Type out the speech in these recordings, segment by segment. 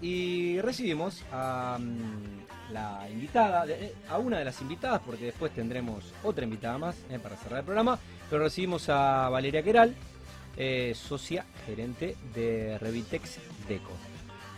y recibimos a mm, la invitada, eh, a una de las invitadas, porque después tendremos otra invitada más eh, para cerrar el programa, pero recibimos a Valeria Queral, eh, socia gerente de Revitex Deco.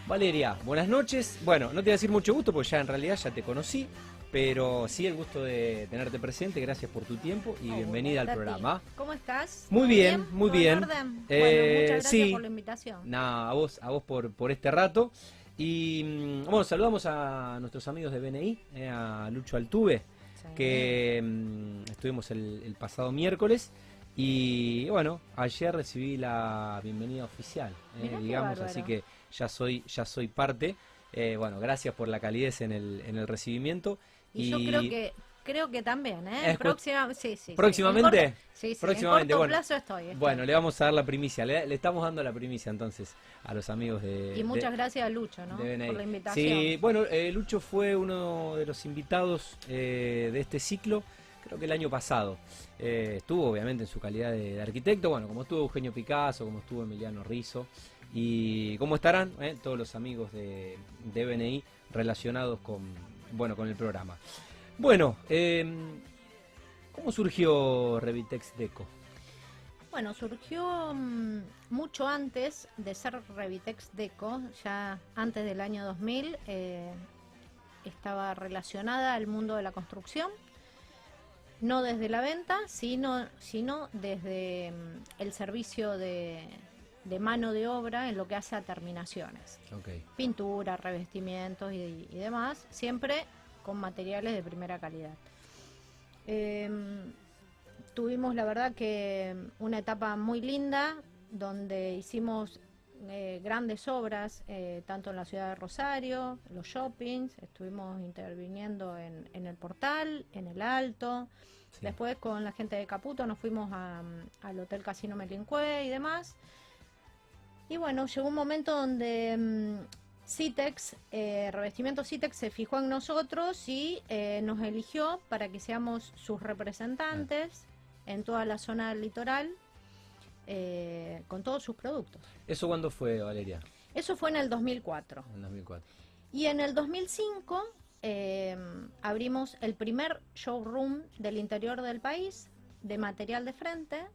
Valeria, buenas noches. Bueno, no te voy a decir mucho gusto, porque ya en realidad ya te conocí, pero sí el gusto de tenerte presente. Gracias por tu tiempo y Oh, bienvenida al programa. ¿Cómo estás? Muy ¿Todo bien, muy ¿Todo en bien. orden? Eh, bueno, muchas gracias sí. por la invitación. Nada, a vos, a vos por, por este rato. Y mm, bueno, saludamos a nuestros amigos de BNI, eh, a Lucho Altuve, Sí. que mm, estuvimos el, el pasado miércoles. Y bueno, ayer recibí la bienvenida oficial, eh, digamos, así que ya soy, ya soy parte. Eh, bueno, gracias por la calidez en el, en el recibimiento. Y, yo creo que creo que también, ¿eh? Próxima, sí, sí. ¿Próximamente? En corto- sí, sí, Próximamente, en corto bueno. plazo estoy. estoy. Bueno, le vamos a dar la primicia, le, le estamos dando la primicia entonces a los amigos de... y muchas de- gracias a Lucho, ¿no? Por la invitación. Sí, bueno, eh, Lucho fue uno de los invitados eh, de este ciclo, creo que el año pasado. Eh, estuvo obviamente en su calidad de, de arquitecto, bueno, como estuvo Eugenio Picasso, como estuvo Emiliano Rizzo, y cómo estarán todos los amigos de, de BNI relacionados con, bueno, con el programa. Bueno, eh, ¿cómo surgió Revitex Deco? Bueno, surgió mm, mucho antes de ser Revitex Deco, ya antes del año 2000, eh, estaba relacionada al mundo de la construcción, no desde la venta, sino, sino desde mm, el servicio de, de mano de obra en lo que hace a terminaciones, Okay. pintura, revestimientos y, y demás, siempre con materiales de primera calidad. Em, tuvimos la verdad que una etapa muy linda donde hicimos eh, grandes obras, eh, tanto en la ciudad de Rosario, los shoppings, estuvimos interviniendo en, en el portal, en el alto. Sí. Después con la gente de Caputo nos fuimos a- al Hotel Casino Melincue y demás. Y bueno, llegó un momento donde mm, Citex, eh, Revestimiento Citex se fijó en nosotros y eh, nos eligió para que seamos sus representantes en toda la zona del litoral eh, con todos sus productos. ¿Eso cuándo fue, Valeria? Eso fue en el 2004. En 2004. Y en el 2005 eh, abrimos el primer showroom del interior del país de material de frente,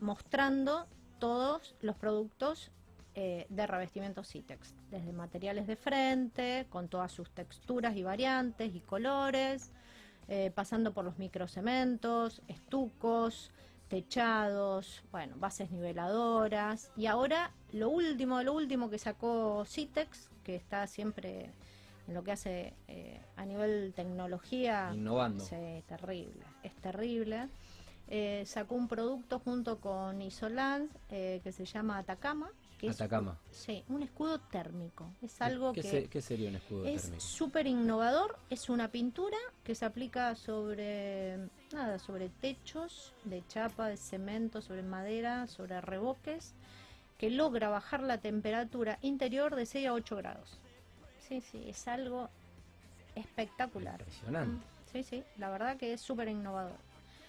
mostrando todos los productos eh, de revestimiento Citex, desde materiales de frente, con todas sus texturas y variantes y colores, eh, pasando por los microcementos, estucos, techados, bueno, bases niveladoras. Y ahora lo último, lo último que sacó Citex, que está siempre en lo que hace eh, a nivel tecnología. Innovando. Terrible, es terrible. Eh, sacó un producto junto con Isolance eh, que se llama Atacama. Que es Atacama. un- sí, un escudo térmico. Es algo ¿Qué, que se- qué sería un escudo es térmico? súper innovador, es una pintura que se aplica sobre nada, sobre techos de chapa, de cemento, sobre madera, sobre revoques, que logra bajar la temperatura interior de 6 a 8 grados. Sí, sí, es algo espectacular. Impresionante. Mm, Sí, sí, la verdad que es súper innovador.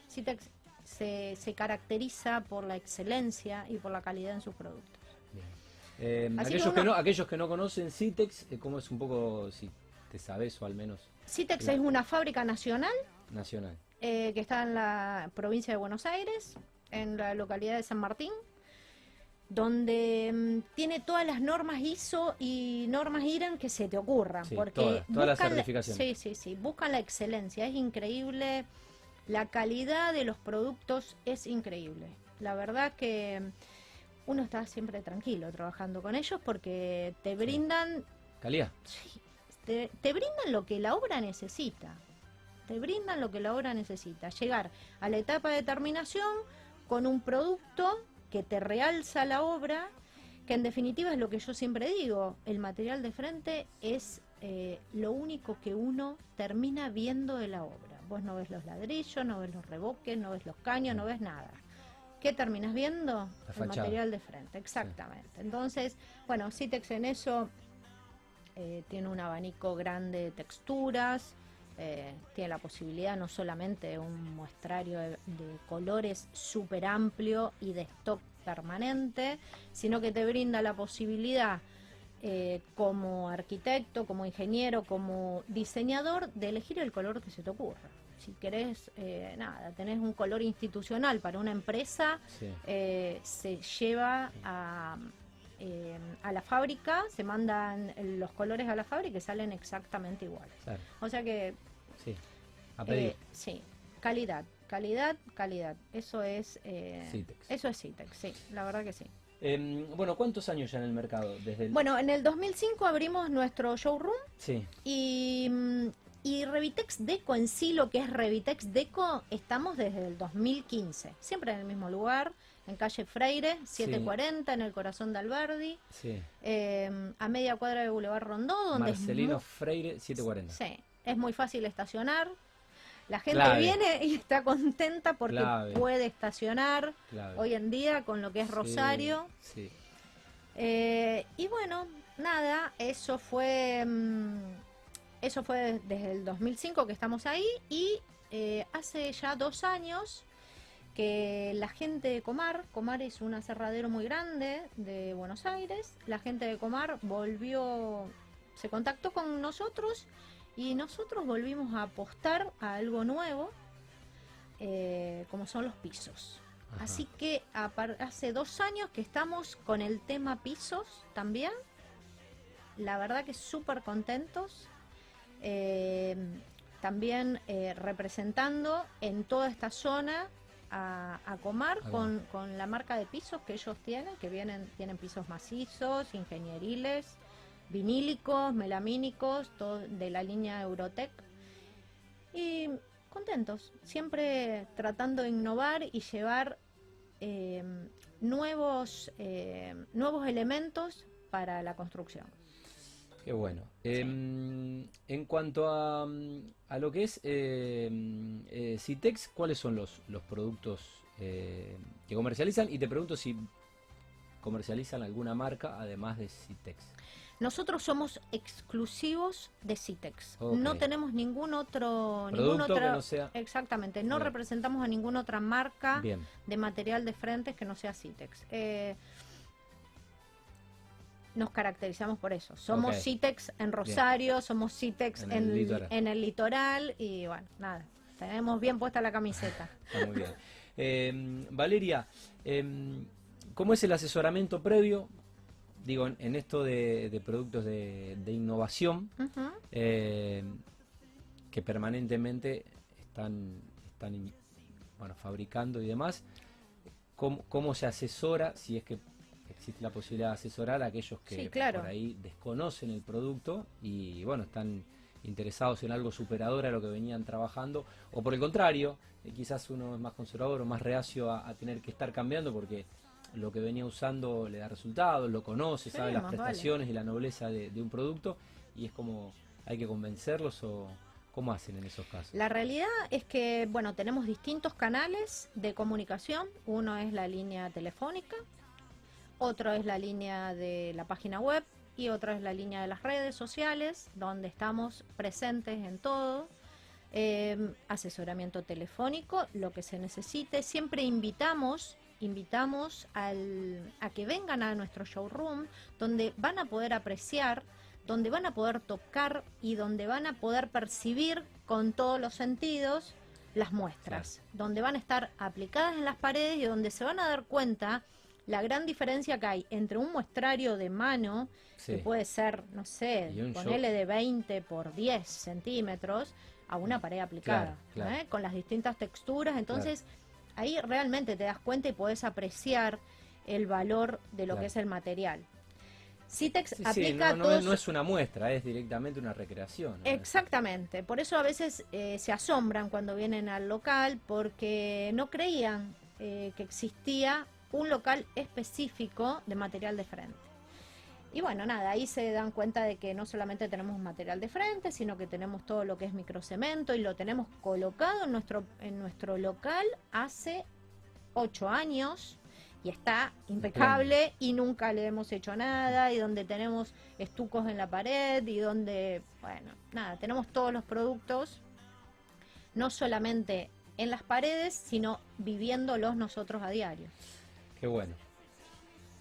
Citex se, se caracteriza por la excelencia y por la calidad en sus productos. Bien. Eh, aquellos, que no, aquellos que no conocen Citex, eh, ¿cómo es un poco, si te sabes o al menos Citex Claro. es una fábrica nacional nacional? eh, que está en la provincia de Buenos Aires, en la localidad de San Martín, donde mm, tiene todas las normas ISO y normas IRAN que se te ocurran. Sí, porque todas, todas las la- certificaciones. Sí, sí, sí, buscan la excelencia, es increíble, la calidad de los productos es increíble. La verdad que uno está siempre tranquilo trabajando con ellos porque te brindan ¿Calidad? Sí, te, te brindan lo que la obra necesita. Te brindan lo que la obra necesita. Llegar a la etapa de terminación con un producto que te realza la obra, que en definitiva es lo que yo siempre digo, el material de frente es eh, lo único que uno termina viendo de la obra. Vos no ves los ladrillos, no ves los revoques, no ves los caños, no ves nada. ¿Qué terminas viendo? La el fachada. material de frente, exactamente. Entonces, bueno, Citex en eso eh, tiene un abanico grande de texturas, eh, tiene la posibilidad no solamente de un muestrario de, de colores súper amplio y de stock permanente, sino que te brinda la posibilidad eh, como arquitecto, como ingeniero, como diseñador, de elegir el color que se te ocurra. Si querés, eh, nada, tenés un color institucional para una empresa, Sí. eh, se lleva a, eh, a la fábrica, se mandan los colores a la fábrica y salen exactamente iguales. Claro, O sea que, sí. A pedir. sí, calidad, calidad, calidad. Eso es... Citex. Eso es Citex, sí, la verdad que sí. Em, bueno, ¿cuántos años ya en el mercado? Desde el... Bueno, en el 2005 abrimos nuestro showroom Sí, y, mm, y Revitex Deco en sí, lo que es Revitex Deco, estamos desde el 2015. Siempre en el mismo lugar, en calle Freire, 740, en el corazón de Alberdi, sí. eh, a media cuadra de Boulevard Rondó, donde Marcelino muy- Freire 740. Sí, es muy fácil estacionar. La gente Clave. viene y está contenta porque Clave. puede estacionar Clave. hoy en día con lo que es Rosario. Sí, Eh, y bueno, nada, eso fue mm, eso fue desde el 2005 que estamos ahí y eh, hace ya dos años que la gente de Comar, Comar es un aserradero muy grande de Buenos Aires, la gente de Comar volvió, se contactó con nosotros y nosotros volvimos a apostar a algo nuevo, eh, como son los pisos. Ajá. Así que hace dos años que estamos con el tema pisos también. La verdad que súper contentos. Eh, también eh, representando en toda esta zona a, a Comar con, con la marca de pisos que ellos tienen, que vienen, tienen pisos macizos, ingenieriles, vinílicos, melamínicos, todo de la línea Eurotec. Y contentos, siempre tratando de innovar y llevar eh, nuevos, eh, nuevos elementos para la construcción. Qué bueno. Em, en cuanto a, a lo que es em, eh, Citex, ¿cuáles son los, los productos eh, que comercializan? Y te pregunto si comercializan alguna marca además de Citex. Nosotros somos exclusivos de Citex. No tenemos ningún otro, ningún otra, no sea... exactamente, no Bien. representamos a ninguna otra marca Bien, de material de frentes que no sea Citex. Eh, nos caracterizamos por eso. Somos. Citex en Rosario, somos Citex En en, el litoral. en el litoral y bueno, nada, tenemos bien puesta la camiseta. está muy bien. Em, Valeria, em, ¿cómo es el asesoramiento previo? Digo, en, en esto de, de productos de, de innovación eh, que permanentemente están, están bueno, fabricando y demás. ¿Cómo, cómo se asesora, si es que existe la posibilidad de asesorar a aquellos que Sí, claro. por ahí desconocen el producto y bueno, están interesados en algo superador a lo que venían trabajando? O por el contrario, eh, quizás uno es más conservador o más reacio a, a tener que estar cambiando porque lo que venía usando le da resultados, lo conoce, Sí, sabe las vale. prestaciones y la nobleza de, de un producto y es como hay que convencerlos o cómo hacen en esos casos. La realidad es que, bueno, tenemos distintos canales de comunicación. Uno es la línea telefónica, otro es la línea de la página web y otro es la línea de las redes sociales, donde estamos presentes en todo. Eh, asesoramiento telefónico, lo que se necesite. Siempre invitamos, invitamos al- a que vengan a nuestro showroom, donde van a poder apreciar donde van a poder tocar y donde van a poder percibir con todos los sentidos las muestras, donde van a estar aplicadas en las paredes y donde se van a dar cuenta la gran diferencia que hay entre un muestrario de mano, Sí. que puede ser, no sé, ponele de 20 por 10 centímetros, a una pared aplicada, Claro, claro. ¿eh? con las distintas texturas. Entonces, ahí realmente te das cuenta y podés apreciar el valor de lo que es el material. Citex Sí, sí, aplica no, no todos es, no es una muestra, es directamente una recreación. ¿no? Exactamente, por eso a veces eh, se asombran cuando vienen al local porque no creían eh, que existía un local específico de material de frente. Y bueno, nada, ahí se dan cuenta de que no solamente tenemos material de frente, sino que tenemos todo lo que es microcemento y lo tenemos colocado en nuestro, en nuestro local hace ocho años y está impecable y nunca le hemos hecho nada y donde tenemos estucos en la pared y donde, bueno, nada, tenemos todos los productos, no solamente en las paredes, sino viviéndolos nosotros a diario. Qué bueno.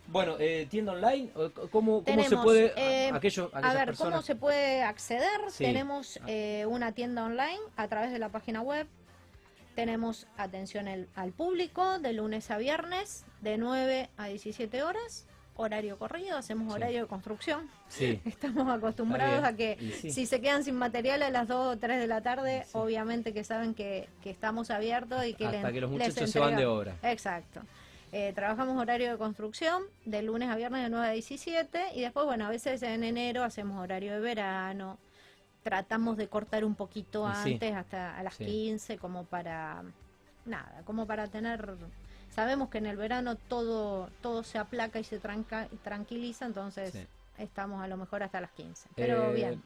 Bueno, eh, tienda online, ¿cómo, cómo se puede, eh, aquello, A ver, personas- ¿cómo se puede acceder? Sí. Tenemos eh, una tienda online a través de la página web. Tenemos atención el- al público de lunes a viernes, de 9 a 17 horas. Horario corrido, hacemos Sí. horario de construcción. Sí, Estamos acostumbrados a que si se quedan sin material a las 2 o 3 de la tarde, obviamente que saben que, que estamos abiertos y que hasta le- que los les muchachos se van de obra. Exacto. Eh, trabajamos horario de construcción de lunes a viernes de 9 a 17 y después, bueno, a veces en enero hacemos horario de verano. Tratamos de cortar un poquito sí. antes, hasta a las Sí. 15, como para, nada, como para tener... Sabemos que en el verano todo todo se aplaca y se tranca, tranquiliza, entonces Sí. estamos a lo mejor hasta las 15. Pero Eh, bien.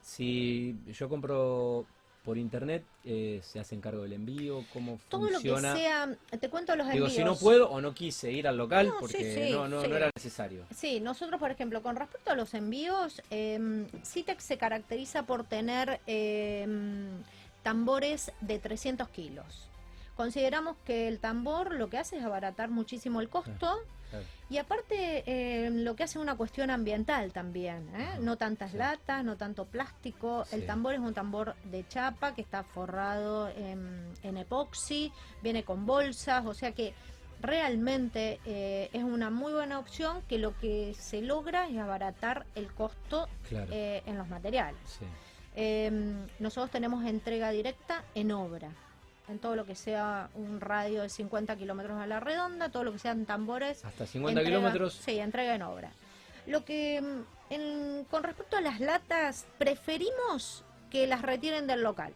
Si yo compro por internet, eh, se hace encargo del envío, cómo Todo lo que funciona. sea, te cuento los Digo, envíos. si no puedo o no quise ir al local No, porque sí, no, no, sí. no era necesario. Sí, nosotros, por ejemplo, con respecto a los envíos, eh, Citex se caracteriza por tener eh, tambores de 300 kilos. Consideramos que el tambor lo que hace es abaratar muchísimo el costo Claro. y aparte eh, lo que hace es una cuestión ambiental también. ¿eh? No tantas sí. latas, no tanto plástico. El tambor es un tambor de chapa que está forrado en, en epoxi, viene con bolsas, o sea que realmente eh, es una muy buena opción que lo que se logra es abaratar el costo Claro. eh, en los materiales. sí. Eh, nosotros tenemos entrega directa en obra, en todo lo que sea un radio de 50 kilómetros a la redonda, todo lo que sean tambores. Hasta 50 entrega- kilómetros. Sí, entrega en obra. Lo que, mm, en- con respecto a las latas, preferimos que las retiren del local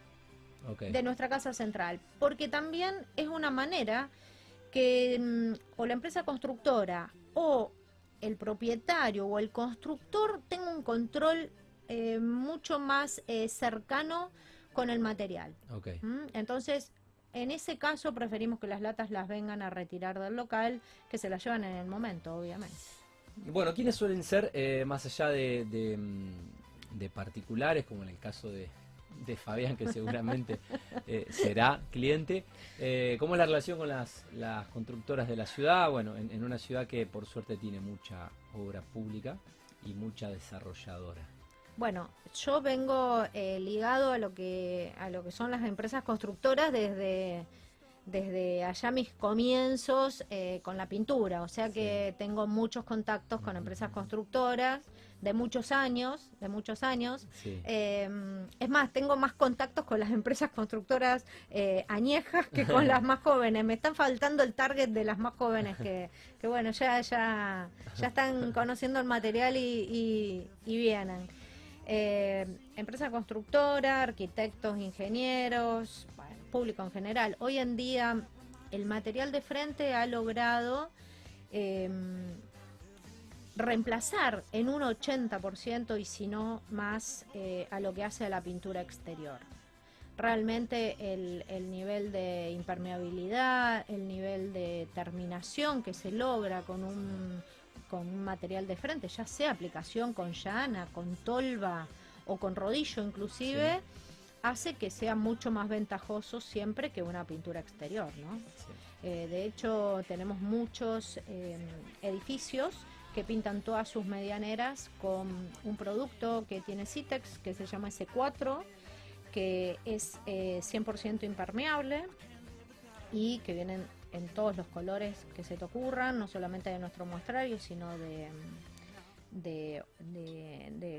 de nuestra casa central, porque también es una manera que mm, o la empresa constructora o el propietario o el constructor tenga un control eh, mucho más eh, cercano con el material. ok. ¿m? Entonces, en ese caso preferimos que las latas las vengan a retirar del local, que se las llevan en el momento, obviamente. Bueno, ¿quiénes suelen ser, eh, más allá mm, de particulares, como en el caso de, de Fabián, que seguramente eh, será cliente, eh, cómo es la relación con las, las constructoras de la ciudad? Bueno, en, en una ciudad que por suerte tiene mucha obra pública y mucha desarrolladora. Bueno, yo vengo eh, ligado a lo que a lo que son las empresas constructoras desde desde allá mis comienzos eh, con la pintura, o sea que tengo muchos contactos con empresas constructoras de muchos años, de muchos años. Sí. Eh, es más, tengo más contactos con las empresas constructoras eh, añejas que con las más jóvenes. Me están faltando el target de las más jóvenes que, que bueno, ya, ya, ya están conociendo el material y, y- y vienen. Eh, empresa constructora, arquitectos, ingenieros, bueno, público en general. Hoy en día el material de frente ha logrado eh, reemplazar en un 80% y si no más eh, a lo que hace a la pintura exterior. Realmente el nivel de impermeabilidad, el nivel de terminación que se logra con un, con un material de frente, ya sea aplicación con llana, con tolva o con rodillo inclusive, hace que sea mucho más ventajoso siempre que una pintura exterior, ¿no? sí. Eh, de hecho, tenemos muchos eh, edificios que pintan todas sus medianeras con un producto que tiene Citex que se llama S4, que es eh, 100% impermeable y que vienen en todos los colores que se te ocurran, no solamente de nuestro muestrario, sino de,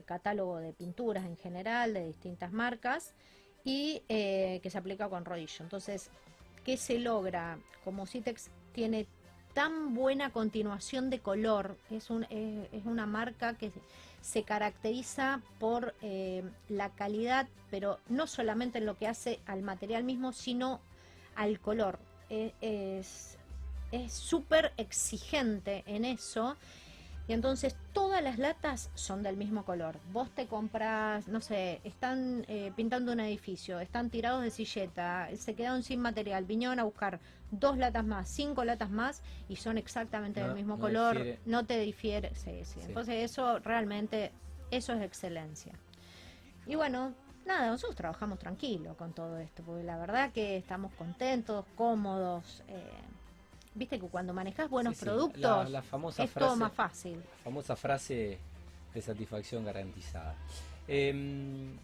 catálogo de pinturas en general, de distintas marcas, y eh, que se aplica con rodillo. Entonces, ¿qué se logra? Como Citex tiene tan buena continuación de color, es, un, eh, es una marca que se caracteriza por eh, la calidad, pero no solamente en lo que hace al material mismo, sino al color. Eh, es es súper exigente en eso. Y entonces todas las latas son del mismo color. Vos te compras, no sé, están eh, pintando un edificio, están tirados de silleta, se quedaron sin material, vinieron a buscar dos latas más, cinco latas más y son exactamente No- del mismo no color, difiere. no te difiere. Sí, sí. Sí. Entonces eso realmente, eso es excelencia. Y bueno, nada, nosotros trabajamos tranquilo con todo esto, porque la verdad que estamos contentos, cómodos. eh, viste que cuando manejas buenos Sí, productos la, la famosa es todo más fácil. la famosa frase de satisfacción garantizada. Em,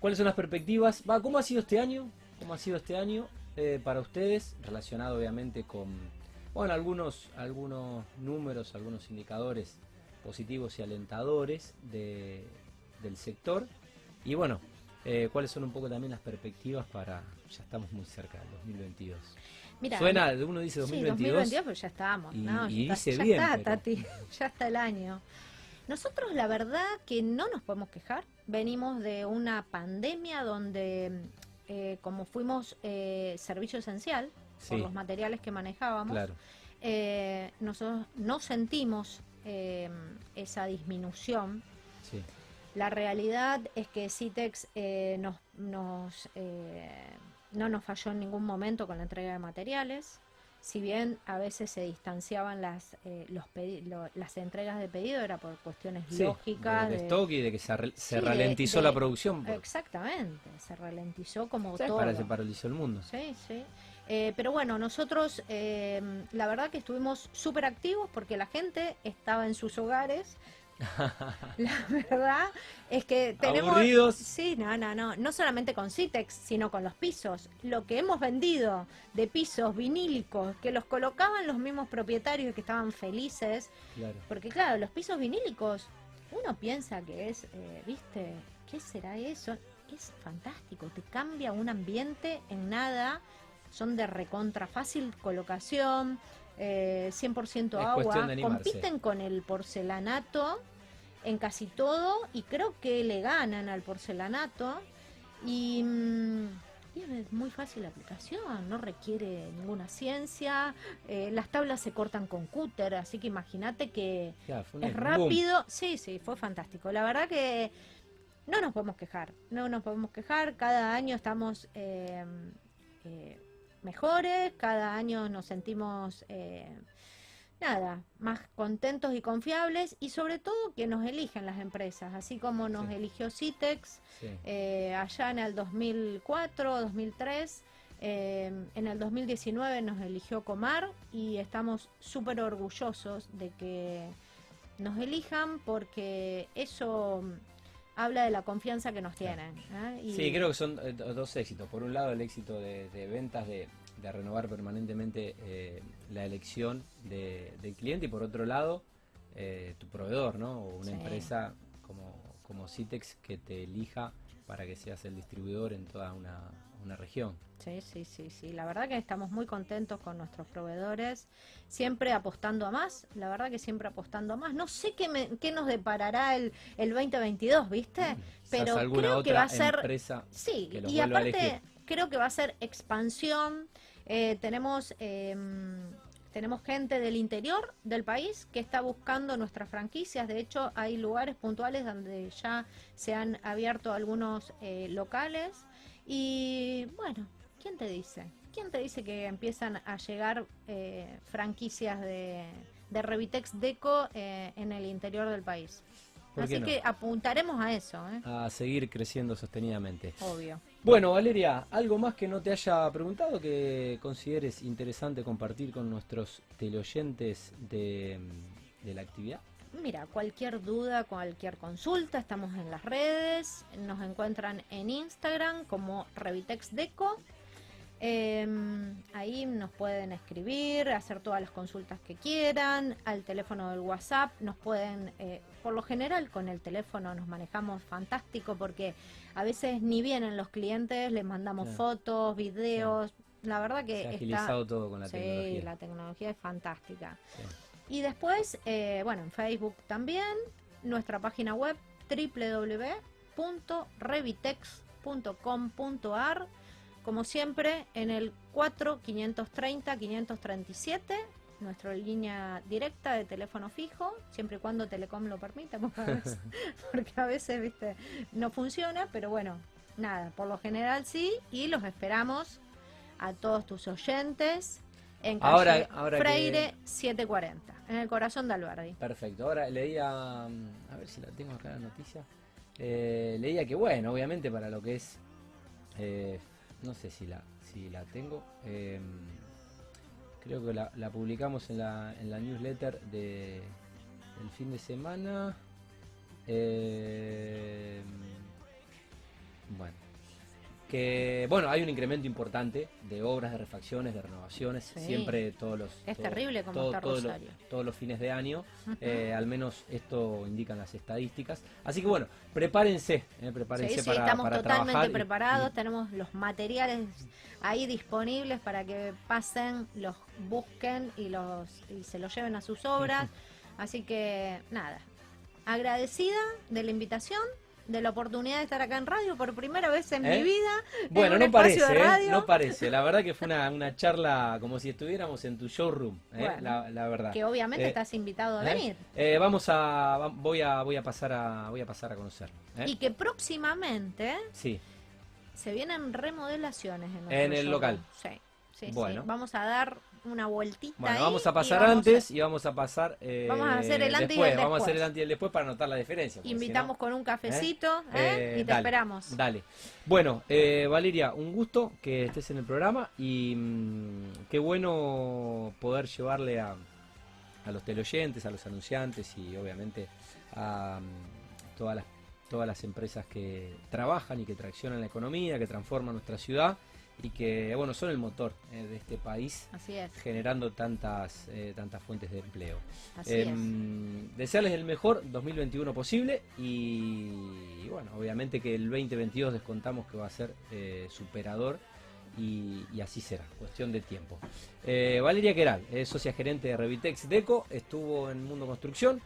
¿Cuáles son las perspectivas? Va, ¿Cómo ha sido este año? ¿Cómo ha sido este año eh, para ustedes? Relacionado obviamente con, bueno, algunos, algunos números, algunos indicadores positivos y alentadores de- del sector. Y bueno, eh, ¿cuáles son un poco también las perspectivas para, ya estamos muy cerca del 2022? Mira, Suena, uno dice Sí, 2022. 2022, pero ya estamos. y- no, y ya está, dice ya bien, está, Tati, ya está el año. Nosotros la verdad que no nos podemos quejar. Venimos de una pandemia donde, eh, como fuimos eh, servicio esencial por Sí, los materiales que manejábamos, claro. eh, nosotros no sentimos esa disminución. Sí. La realidad es que Citex eh, nos, nos, eh, no nos falló en ningún momento con la entrega de materiales. Si bien a veces se distanciaban las, eh, los lo- las entregas de pedido, era por cuestiones Sí, lógicas. de, de stock y de que se, re- se Sí, de- ralentizó de- la producción. por- Exactamente, se ralentizó como Sí, todo. para se paralizó el mundo. Sí, sí. Eh, pero bueno, nosotros eh, la verdad que estuvimos súper activos porque la gente estaba en sus hogares. la verdad es que tenemos... Aburridos. Sí, no, no, no. No solamente con Citex, sino con los pisos. Lo que hemos vendido de pisos vinílicos, que los colocaban los mismos propietarios y que estaban felices. Claro. Porque claro, los pisos vinílicos, uno piensa que es, eh, viste, ¿qué será eso? Es fantástico, te cambia un ambiente en nada, son de recontra fácil colocación, eh, 100% Es agua, compiten con el porcelanato en casi todo y creo que le ganan al porcelanato y, mm, y es muy fácil la aplicación, no requiere ninguna ciencia, eh, las tablas se cortan con cúter, así que imagínate que Ya, es boom. rápido. Sí, sí, fue fantástico. La verdad que no nos podemos quejar, no nos podemos quejar. Cada año estamos eh, eh, mejores, cada año nos sentimos, eh, nada, más contentos y confiables y sobre todo que nos eligen las empresas, así como nos Sí. eligió Citex Sí. eh, allá en el 2004, 2003. eh, en el 2019 nos eligió Comar y estamos súper orgullosos de que nos elijan porque eso habla de la confianza que nos tienen. ¿eh? Y- Sí, creo que son eh, do- dos éxitos. Por un lado, el éxito de, de ventas, de, de renovar permanentemente eh, la elección de- del cliente, y por otro lado, eh, tu proveedor, ¿no? O una Sí. empresa como, como Citex que te elija para que seas el distribuidor en toda una, una región. Sí, sí, sí, sí. La verdad que estamos muy contentos con nuestros proveedores, siempre apostando a más, la verdad que siempre apostando a más. No sé qué, me- qué nos deparará el, el 2022, ¿viste? Quizás Pero creo que va a ser... empresa Sí, que y aparte creo que va a ser expansión. Eh, tenemos eh, tenemos gente del interior del país que está buscando nuestras franquicias. De hecho, hay lugares puntuales donde ya se han abierto algunos eh, locales. Y bueno, ¿quién te dice? ¿Quién te dice que empiezan a llegar eh, franquicias de, de Revitex Deco eh, en el interior del país? ¿Por qué Así no? que apuntaremos a eso, ¿eh? a seguir creciendo sostenidamente. obvio. Bueno, Valeria, ¿algo más que no te haya preguntado que consideres interesante compartir con nuestros teleoyentes de, de la actividad? Mira, cualquier duda, cualquier consulta, estamos en las redes, nos encuentran en Instagram como Revitex Deco. Eh, ahí nos pueden escribir, hacer todas las consultas que quieran, al teléfono del WhatsApp, nos pueden, eh, por lo general con el teléfono nos manejamos fantástico porque a veces ni vienen los clientes, les mandamos fotos, videos, la verdad Se que ha está... agilizado todo con la sí, tecnología. la tecnología es fantástica. Y después, eh, bueno, en Facebook también, nuestra página web www.revitex.com.ar. Como siempre, en el 4-530-537, nuestra línea directa de teléfono fijo, siempre y cuando Telecom lo permita, porque a veces, porque a veces, viste, no funciona, pero bueno, nada, por lo general sí, y los esperamos a todos tus oyentes en calle Ahora- ahora que- Freire 740, en el corazón de Alberdi. Perfecto. Ahora leía, mm, a ver si la tengo acá la noticia. Eh, leía que bueno, obviamente para lo que es, eh, no sé si la, si la tengo. eh, creo que la, la publicamos en la, en la newsletter de el fin de semana. Bueno, que bueno, hay un incremento importante de obras, de refacciones, de renovaciones, Sí. siempre todos los Es todo- terrible como todo- está todos los- todos los fines de año, eh, al menos esto indican las estadísticas. Así que bueno, prepárense, eh, prepárense Sí, sí, para, estamos para totalmente trabajar preparados, tenemos los materiales ahí disponibles para que pasen, los busquen y los y se los lleven a sus obras. Así que nada, agradecida de la invitación, de la oportunidad de estar acá en radio por primera vez en ¿Eh? mi vida. en Bueno, un no parece, de ¿eh? no parece. La verdad que fue una, una charla como si estuviéramos en tu showroom, ¿eh? Bueno, la, la verdad. Que obviamente Eh, estás invitado a ¿Eh? venir. Eh, vamos a, voy a, voy a pasar a, voy a pasar a conocerlo. ¿eh? Y que próximamente Sí, se vienen remodelaciones en, En el local. Sí, sí, sí. Bueno. Vamos a dar una vueltita bueno, vamos a y pasar a- antes y vamos a pasar. eh, Vamos a hacer el antes y después. el Vamos a hacer el antes y el después para notar la diferencia. si Invitamos no- con un cafecito ¿eh? Eh, y te dale, esperamos. Dale. Bueno, eh, Valeria, un gusto que estés en el programa y mm, qué bueno poder llevarle a, a los teleoyentes, a los anunciantes y obviamente a mm, todas las, todas las empresas que trabajan y que traccionan la economía, que transforman nuestra ciudad y que bueno son el motor eh, de este país Así es, generando tantas eh, tantas fuentes de empleo. así Em, desearles el mejor 2021 posible y, y bueno, obviamente que el 2022 descontamos que va a ser eh, superador y, y así será, cuestión de tiempo. Valeria Queral, es socia gerente de Revitex Deco, estuvo en Mundo Construcción.